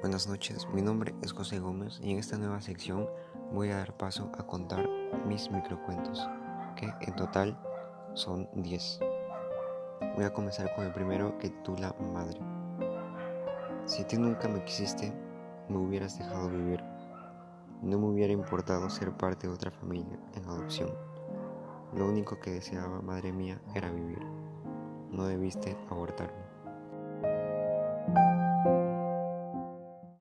buenas noches. Mi nombre es José Gómez y en esta nueva sección voy a dar paso a contar mis microcuentos, que en total son 10. Voy a comenzar con el primero que titula Madre. Si tú nunca me quisiste, me hubieras dejado vivir. No me hubiera importado ser parte de otra familia en adopción. Lo único que deseaba, madre mía, era vivir. No debiste abortarme.